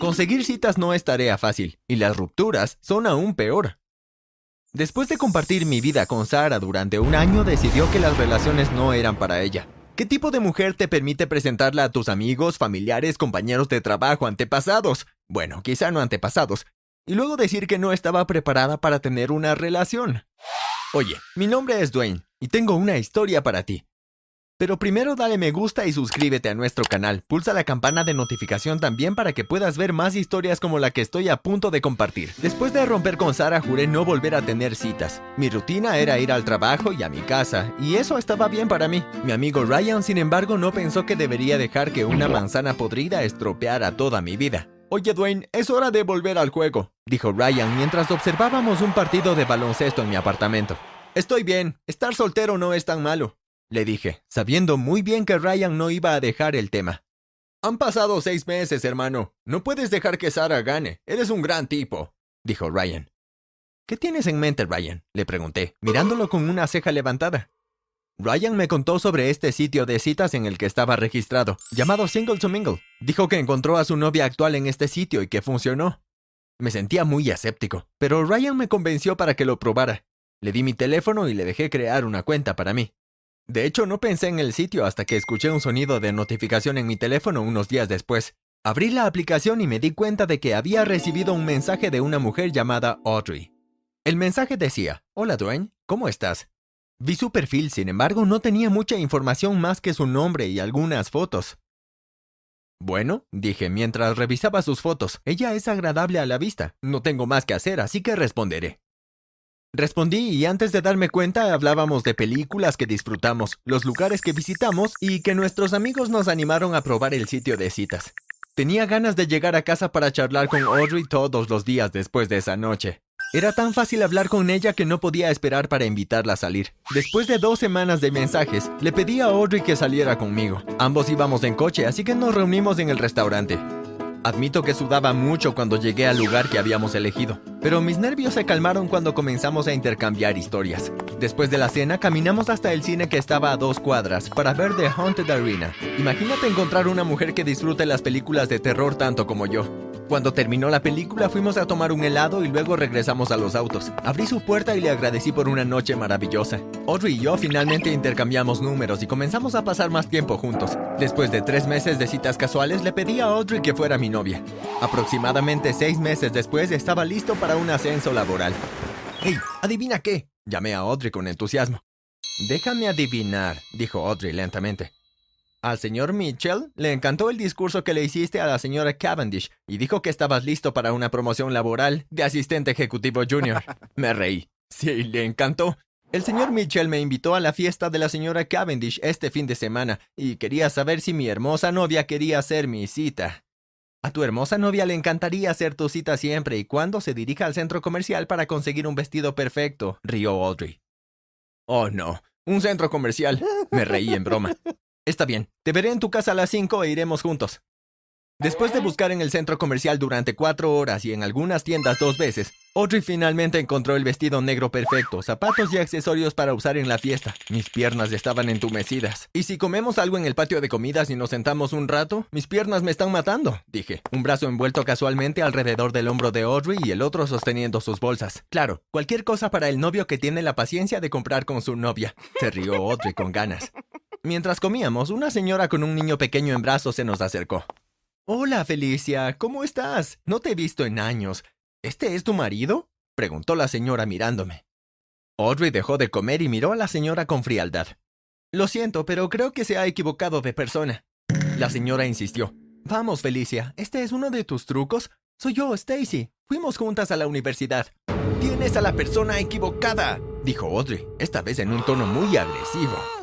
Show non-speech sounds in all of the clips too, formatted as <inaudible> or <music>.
Conseguir citas no es tarea fácil, y las rupturas son aún peor. Después de compartir mi vida con Sara durante un año, decidió que las relaciones no eran para ella. ¿Qué tipo de mujer te permite presentarla a tus amigos, familiares, compañeros de trabajo, antepasados? Bueno, quizá no antepasados. Y luego decir que no estaba preparada para tener una relación. Oye, mi nombre es Dwayne, y tengo una historia para ti. Pero primero dale me gusta y suscríbete a nuestro canal. Pulsa la campana de notificación también para que puedas ver más historias como la que estoy a punto de compartir. Después de romper con Sara, juré no volver a tener citas. Mi rutina era ir al trabajo y a mi casa, y eso estaba bien para mí. Mi amigo Ryan, sin embargo, no pensó que debería dejar que una manzana podrida estropeara toda mi vida. Oye, Dwayne, es hora de volver al juego, dijo Ryan mientras observábamos un partido de baloncesto en mi apartamento. Estoy bien, estar soltero no es tan malo le dije, sabiendo muy bien que Ryan no iba a dejar el tema. Han pasado seis meses, hermano. No puedes dejar que Sara gane. Eres un gran tipo, dijo Ryan. ¿Qué tienes en mente, Ryan? le pregunté, mirándolo con una ceja levantada. Ryan me contó sobre este sitio de citas en el que estaba registrado, llamado Single to Mingle. Dijo que encontró a su novia actual en este sitio y que funcionó. Me sentía muy escéptico, pero Ryan me convenció para que lo probara. Le di mi teléfono y le dejé crear una cuenta para mí. De hecho, no pensé en el sitio hasta que escuché un sonido de notificación en mi teléfono unos días después. Abrí la aplicación y me di cuenta de que había recibido un mensaje de una mujer llamada Audrey. El mensaje decía, Hola Dwayne, ¿cómo estás? Vi su perfil, sin embargo, no tenía mucha información más que su nombre y algunas fotos. Bueno, dije mientras revisaba sus fotos, ella es agradable a la vista. No tengo más que hacer, así que responderé. Respondí y antes de darme cuenta hablábamos de películas que disfrutamos, los lugares que visitamos y que nuestros amigos nos animaron a probar el sitio de citas. Tenía ganas de llegar a casa para charlar con Audrey todos los días después de esa noche. Era tan fácil hablar con ella que no podía esperar para invitarla a salir. Después de dos semanas de mensajes, le pedí a Audrey que saliera conmigo. Ambos íbamos en coche, así que nos reunimos en el restaurante. Admito que sudaba mucho cuando llegué al lugar que habíamos elegido, pero mis nervios se calmaron cuando comenzamos a intercambiar historias. Después de la cena, caminamos hasta el cine que estaba a dos cuadras para ver The Haunted Arena. Imagínate encontrar una mujer que disfrute las películas de terror tanto como yo. Cuando terminó la película fuimos a tomar un helado y luego regresamos a los autos. Abrí su puerta y le agradecí por una noche maravillosa. Audrey y yo finalmente intercambiamos números y comenzamos a pasar más tiempo juntos. Después de tres meses de citas casuales le pedí a Audrey que fuera mi novia. Aproximadamente seis meses después estaba listo para un ascenso laboral. ¡Hey! ¿Adivina qué? Llamé a Audrey con entusiasmo. Déjame adivinar, dijo Audrey lentamente. Al señor Mitchell le encantó el discurso que le hiciste a la señora Cavendish y dijo que estabas listo para una promoción laboral de asistente ejecutivo junior. <laughs> Me reí. Sí, le encantó. El señor Mitchell me invitó a la fiesta de la señora Cavendish este fin de semana y quería saber si mi hermosa novia quería hacer mi cita. A tu hermosa novia le encantaría hacer tu cita siempre y cuando se dirija al centro comercial para conseguir un vestido perfecto, rió Audrey. Oh, no, un centro comercial. Me reí en broma. Está bien, te veré en tu casa a las 5 e iremos juntos. Después de buscar en el centro comercial durante cuatro horas y en algunas tiendas dos veces, Audrey finalmente encontró el vestido negro perfecto, zapatos y accesorios para usar en la fiesta. Mis piernas estaban entumecidas. ¿Y si comemos algo en el patio de comidas y nos sentamos un rato? Mis piernas me están matando, dije, un brazo envuelto casualmente alrededor del hombro de Audrey y el otro sosteniendo sus bolsas. Claro, cualquier cosa para el novio que tiene la paciencia de comprar con su novia. Se rió Audrey con ganas. Mientras comíamos, una señora con un niño pequeño en brazos se nos acercó. Hola, Felicia, ¿cómo estás? No te he visto en años. ¿Este es tu marido? preguntó la señora mirándome. Audrey dejó de comer y miró a la señora con frialdad. Lo siento, pero creo que se ha equivocado de persona. La señora insistió. Vamos, Felicia, ¿este es uno de tus trucos? Soy yo, Stacy. Fuimos juntas a la universidad. Tienes a la persona equivocada, dijo Audrey, esta vez en un tono muy agresivo.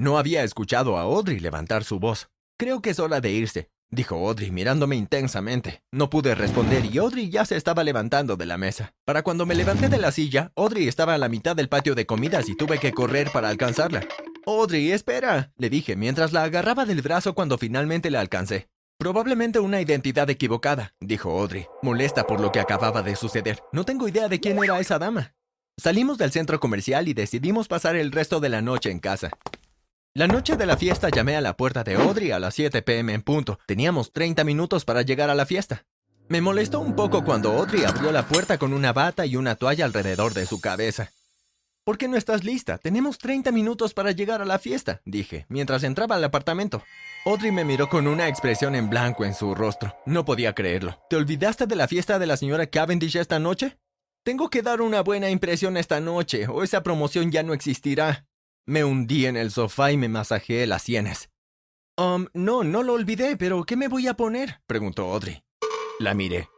No había escuchado a Audrey levantar su voz. Creo que es hora de irse, dijo Audrey mirándome intensamente. No pude responder y Audrey ya se estaba levantando de la mesa. Para cuando me levanté de la silla, Audrey estaba a la mitad del patio de comidas y tuve que correr para alcanzarla. Audrey, espera, le dije mientras la agarraba del brazo cuando finalmente la alcancé. Probablemente una identidad equivocada, dijo Audrey, molesta por lo que acababa de suceder. No tengo idea de quién era esa dama. Salimos del centro comercial y decidimos pasar el resto de la noche en casa. La noche de la fiesta llamé a la puerta de Audrey a las 7 pm en punto. Teníamos 30 minutos para llegar a la fiesta. Me molestó un poco cuando Audrey abrió la puerta con una bata y una toalla alrededor de su cabeza. ¿Por qué no estás lista? Tenemos 30 minutos para llegar a la fiesta, dije, mientras entraba al apartamento. Audrey me miró con una expresión en blanco en su rostro. No podía creerlo. ¿Te olvidaste de la fiesta de la señora Cavendish esta noche? Tengo que dar una buena impresión esta noche, o esa promoción ya no existirá. Me hundí en el sofá y me masajeé las sienes. Um, no, no lo olvidé, pero ¿qué me voy a poner? preguntó Audrey. La miré.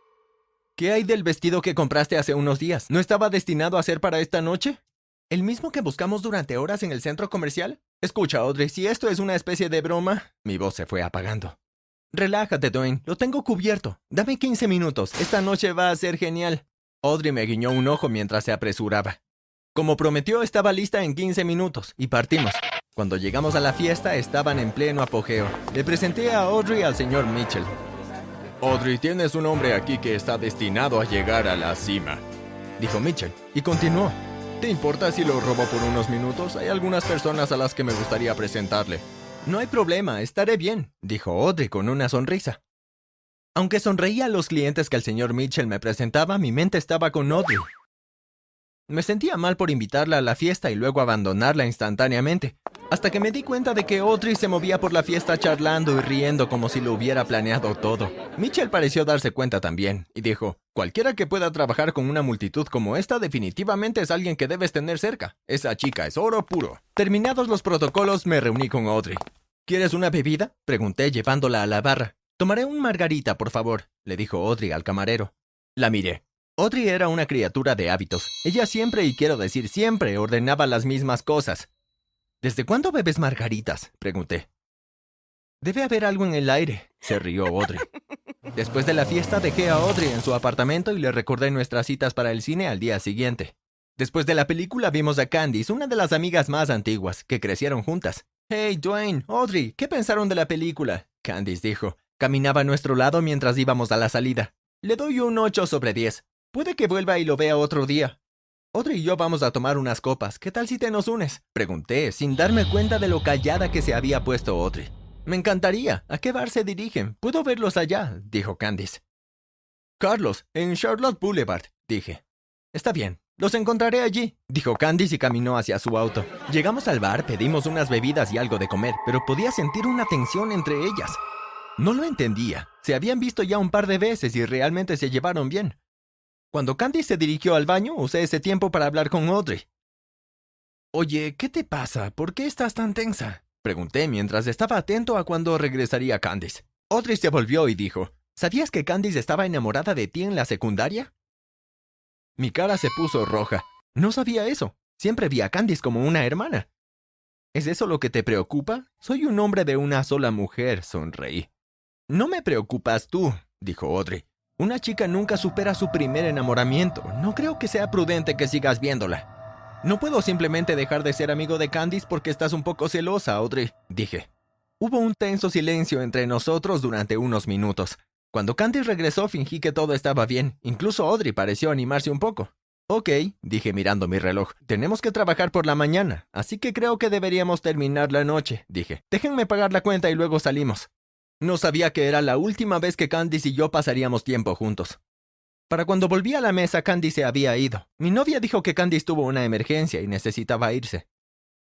¿Qué hay del vestido que compraste hace unos días? ¿No estaba destinado a ser para esta noche? ¿El mismo que buscamos durante horas en el centro comercial? Escucha, Audrey, si esto es una especie de broma... Mi voz se fue apagando. Relájate, Dwayne, lo tengo cubierto. Dame 15 minutos, esta noche va a ser genial. Audrey me guiñó un ojo mientras se apresuraba. Como prometió, estaba lista en 15 minutos, y partimos. Cuando llegamos a la fiesta, estaban en pleno apogeo. Le presenté a Audrey al señor Mitchell. Audrey, tienes un hombre aquí que está destinado a llegar a la cima, dijo Mitchell, y continuó. ¿Te importa si lo robo por unos minutos? Hay algunas personas a las que me gustaría presentarle. No hay problema, estaré bien, dijo Audrey con una sonrisa. Aunque sonreía a los clientes que el señor Mitchell me presentaba, mi mente estaba con Audrey. Me sentía mal por invitarla a la fiesta y luego abandonarla instantáneamente, hasta que me di cuenta de que Audrey se movía por la fiesta charlando y riendo como si lo hubiera planeado todo. Mitchell pareció darse cuenta también, y dijo, cualquiera que pueda trabajar con una multitud como esta definitivamente es alguien que debes tener cerca. Esa chica es oro puro. Terminados los protocolos, me reuní con Audrey. ¿Quieres una bebida? Pregunté llevándola a la barra. Tomaré un margarita, por favor, le dijo Audrey al camarero. La miré. Audrey era una criatura de hábitos. Ella siempre, y quiero decir siempre, ordenaba las mismas cosas. ¿Desde cuándo bebes margaritas? pregunté. Debe haber algo en el aire, se rió Audrey. Después de la fiesta dejé a Audrey en su apartamento y le recordé nuestras citas para el cine al día siguiente. Después de la película vimos a Candice, una de las amigas más antiguas, que crecieron juntas. Hey, Dwayne, Audrey, ¿qué pensaron de la película? Candice dijo. Caminaba a nuestro lado mientras íbamos a la salida. Le doy un 8 sobre 10. Puede que vuelva y lo vea otro día. Audrey y yo vamos a tomar unas copas. ¿Qué tal si te nos unes? Pregunté, sin darme cuenta de lo callada que se había puesto Audrey. Me encantaría. ¿A qué bar se dirigen? Puedo verlos allá, dijo Candice. Carlos, en Charlotte Boulevard, dije. Está bien, los encontraré allí, dijo Candice y caminó hacia su auto. Llegamos al bar, pedimos unas bebidas y algo de comer, pero podía sentir una tensión entre ellas. No lo entendía. Se habían visto ya un par de veces y realmente se llevaron bien. Cuando Candy se dirigió al baño, usé ese tiempo para hablar con Audrey. Oye, ¿qué te pasa? ¿Por qué estás tan tensa? Pregunté mientras estaba atento a cuándo regresaría Candice. Audrey se volvió y dijo, ¿Sabías que Candice estaba enamorada de ti en la secundaria? Mi cara se puso roja. No sabía eso. Siempre vi a Candice como una hermana. ¿Es eso lo que te preocupa? Soy un hombre de una sola mujer, sonreí. No me preocupas tú, dijo Audrey. Una chica nunca supera su primer enamoramiento. No creo que sea prudente que sigas viéndola. No puedo simplemente dejar de ser amigo de Candice porque estás un poco celosa, Audrey, dije. Hubo un tenso silencio entre nosotros durante unos minutos. Cuando Candice regresó fingí que todo estaba bien. Incluso Audrey pareció animarse un poco. Ok, dije mirando mi reloj. Tenemos que trabajar por la mañana, así que creo que deberíamos terminar la noche, dije. Déjenme pagar la cuenta y luego salimos. No sabía que era la última vez que Candice y yo pasaríamos tiempo juntos. Para cuando volví a la mesa, Candice se había ido. Mi novia dijo que Candice tuvo una emergencia y necesitaba irse.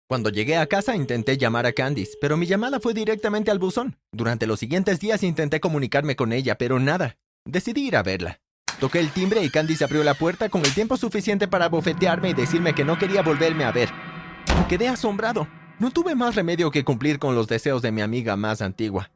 Cuando llegué a casa intenté llamar a Candice, pero mi llamada fue directamente al buzón. Durante los siguientes días intenté comunicarme con ella, pero nada. Decidí ir a verla. Toqué el timbre y Candice abrió la puerta con el tiempo suficiente para bofetearme y decirme que no quería volverme a ver. Quedé asombrado. No tuve más remedio que cumplir con los deseos de mi amiga más antigua.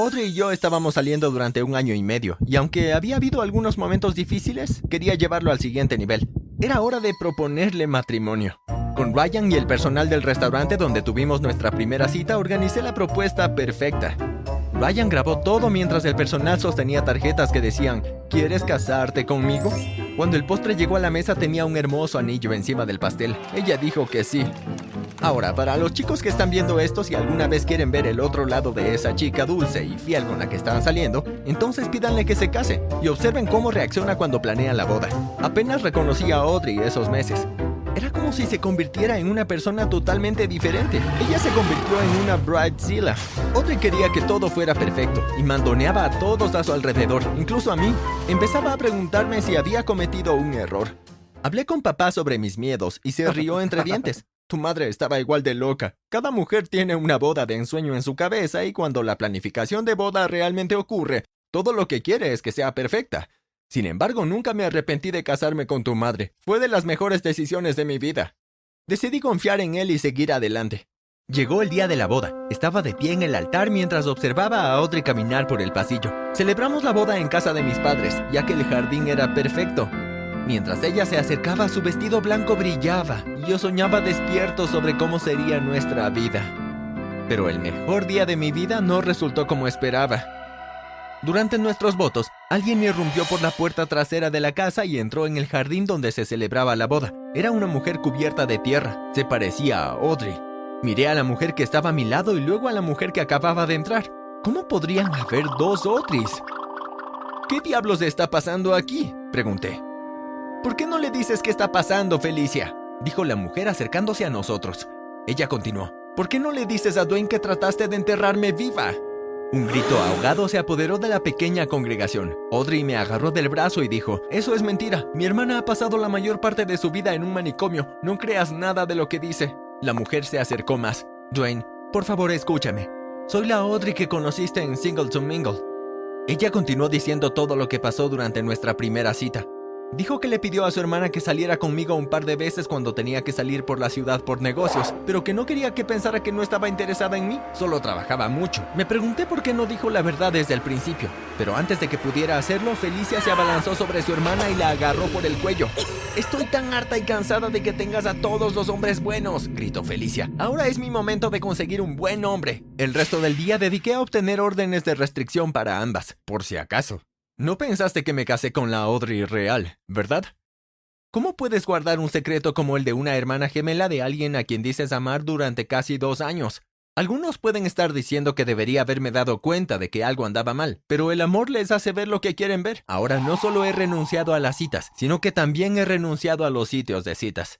Audrey y yo estábamos saliendo durante un año y medio, y aunque había habido algunos momentos difíciles, quería llevarlo al siguiente nivel. Era hora de proponerle matrimonio. Con Ryan y el personal del restaurante donde tuvimos nuestra primera cita, organicé la propuesta perfecta. Ryan grabó todo mientras el personal sostenía tarjetas que decían, ¿quieres casarte conmigo? Cuando el postre llegó a la mesa tenía un hermoso anillo encima del pastel. Ella dijo que sí. Ahora, para los chicos que están viendo esto, si alguna vez quieren ver el otro lado de esa chica dulce y fiel con la que están saliendo, entonces pídanle que se case y observen cómo reacciona cuando planea la boda. Apenas reconocí a Audrey esos meses. Era como si se convirtiera en una persona totalmente diferente. Ella se convirtió en una bridezilla. Audrey quería que todo fuera perfecto y mandoneaba a todos a su alrededor, incluso a mí. Empezaba a preguntarme si había cometido un error. Hablé con papá sobre mis miedos y se rió entre dientes. Tu madre estaba igual de loca. Cada mujer tiene una boda de ensueño en su cabeza y cuando la planificación de boda realmente ocurre, todo lo que quiere es que sea perfecta. Sin embargo, nunca me arrepentí de casarme con tu madre. Fue de las mejores decisiones de mi vida. Decidí confiar en él y seguir adelante. Llegó el día de la boda. Estaba de pie en el altar mientras observaba a Audrey caminar por el pasillo. Celebramos la boda en casa de mis padres, ya que el jardín era perfecto. Mientras ella se acercaba, su vestido blanco brillaba y yo soñaba despierto sobre cómo sería nuestra vida. Pero el mejor día de mi vida no resultó como esperaba. Durante nuestros votos, alguien irrumpió por la puerta trasera de la casa y entró en el jardín donde se celebraba la boda. Era una mujer cubierta de tierra. Se parecía a Audrey. Miré a la mujer que estaba a mi lado y luego a la mujer que acababa de entrar. ¿Cómo podrían haber dos Audreys? ¿Qué diablos está pasando aquí? Pregunté. ¿Por qué no le dices qué está pasando, Felicia? Dijo la mujer acercándose a nosotros. Ella continuó. ¿Por qué no le dices a Dwayne que trataste de enterrarme viva? Un grito ahogado se apoderó de la pequeña congregación. Audrey me agarró del brazo y dijo, Eso es mentira. Mi hermana ha pasado la mayor parte de su vida en un manicomio. No creas nada de lo que dice. La mujer se acercó más. Dwayne, por favor escúchame. Soy la Audrey que conociste en Singleton Mingle. Ella continuó diciendo todo lo que pasó durante nuestra primera cita. Dijo que le pidió a su hermana que saliera conmigo un par de veces cuando tenía que salir por la ciudad por negocios, pero que no quería que pensara que no estaba interesada en mí, solo trabajaba mucho. Me pregunté por qué no dijo la verdad desde el principio, pero antes de que pudiera hacerlo, Felicia se abalanzó sobre su hermana y la agarró por el cuello. Estoy tan harta y cansada de que tengas a todos los hombres buenos, gritó Felicia. Ahora es mi momento de conseguir un buen hombre. El resto del día dediqué a obtener órdenes de restricción para ambas, por si acaso. No pensaste que me casé con la Audrey real, ¿verdad? ¿Cómo puedes guardar un secreto como el de una hermana gemela de alguien a quien dices amar durante casi dos años? Algunos pueden estar diciendo que debería haberme dado cuenta de que algo andaba mal, pero el amor les hace ver lo que quieren ver. Ahora no solo he renunciado a las citas, sino que también he renunciado a los sitios de citas.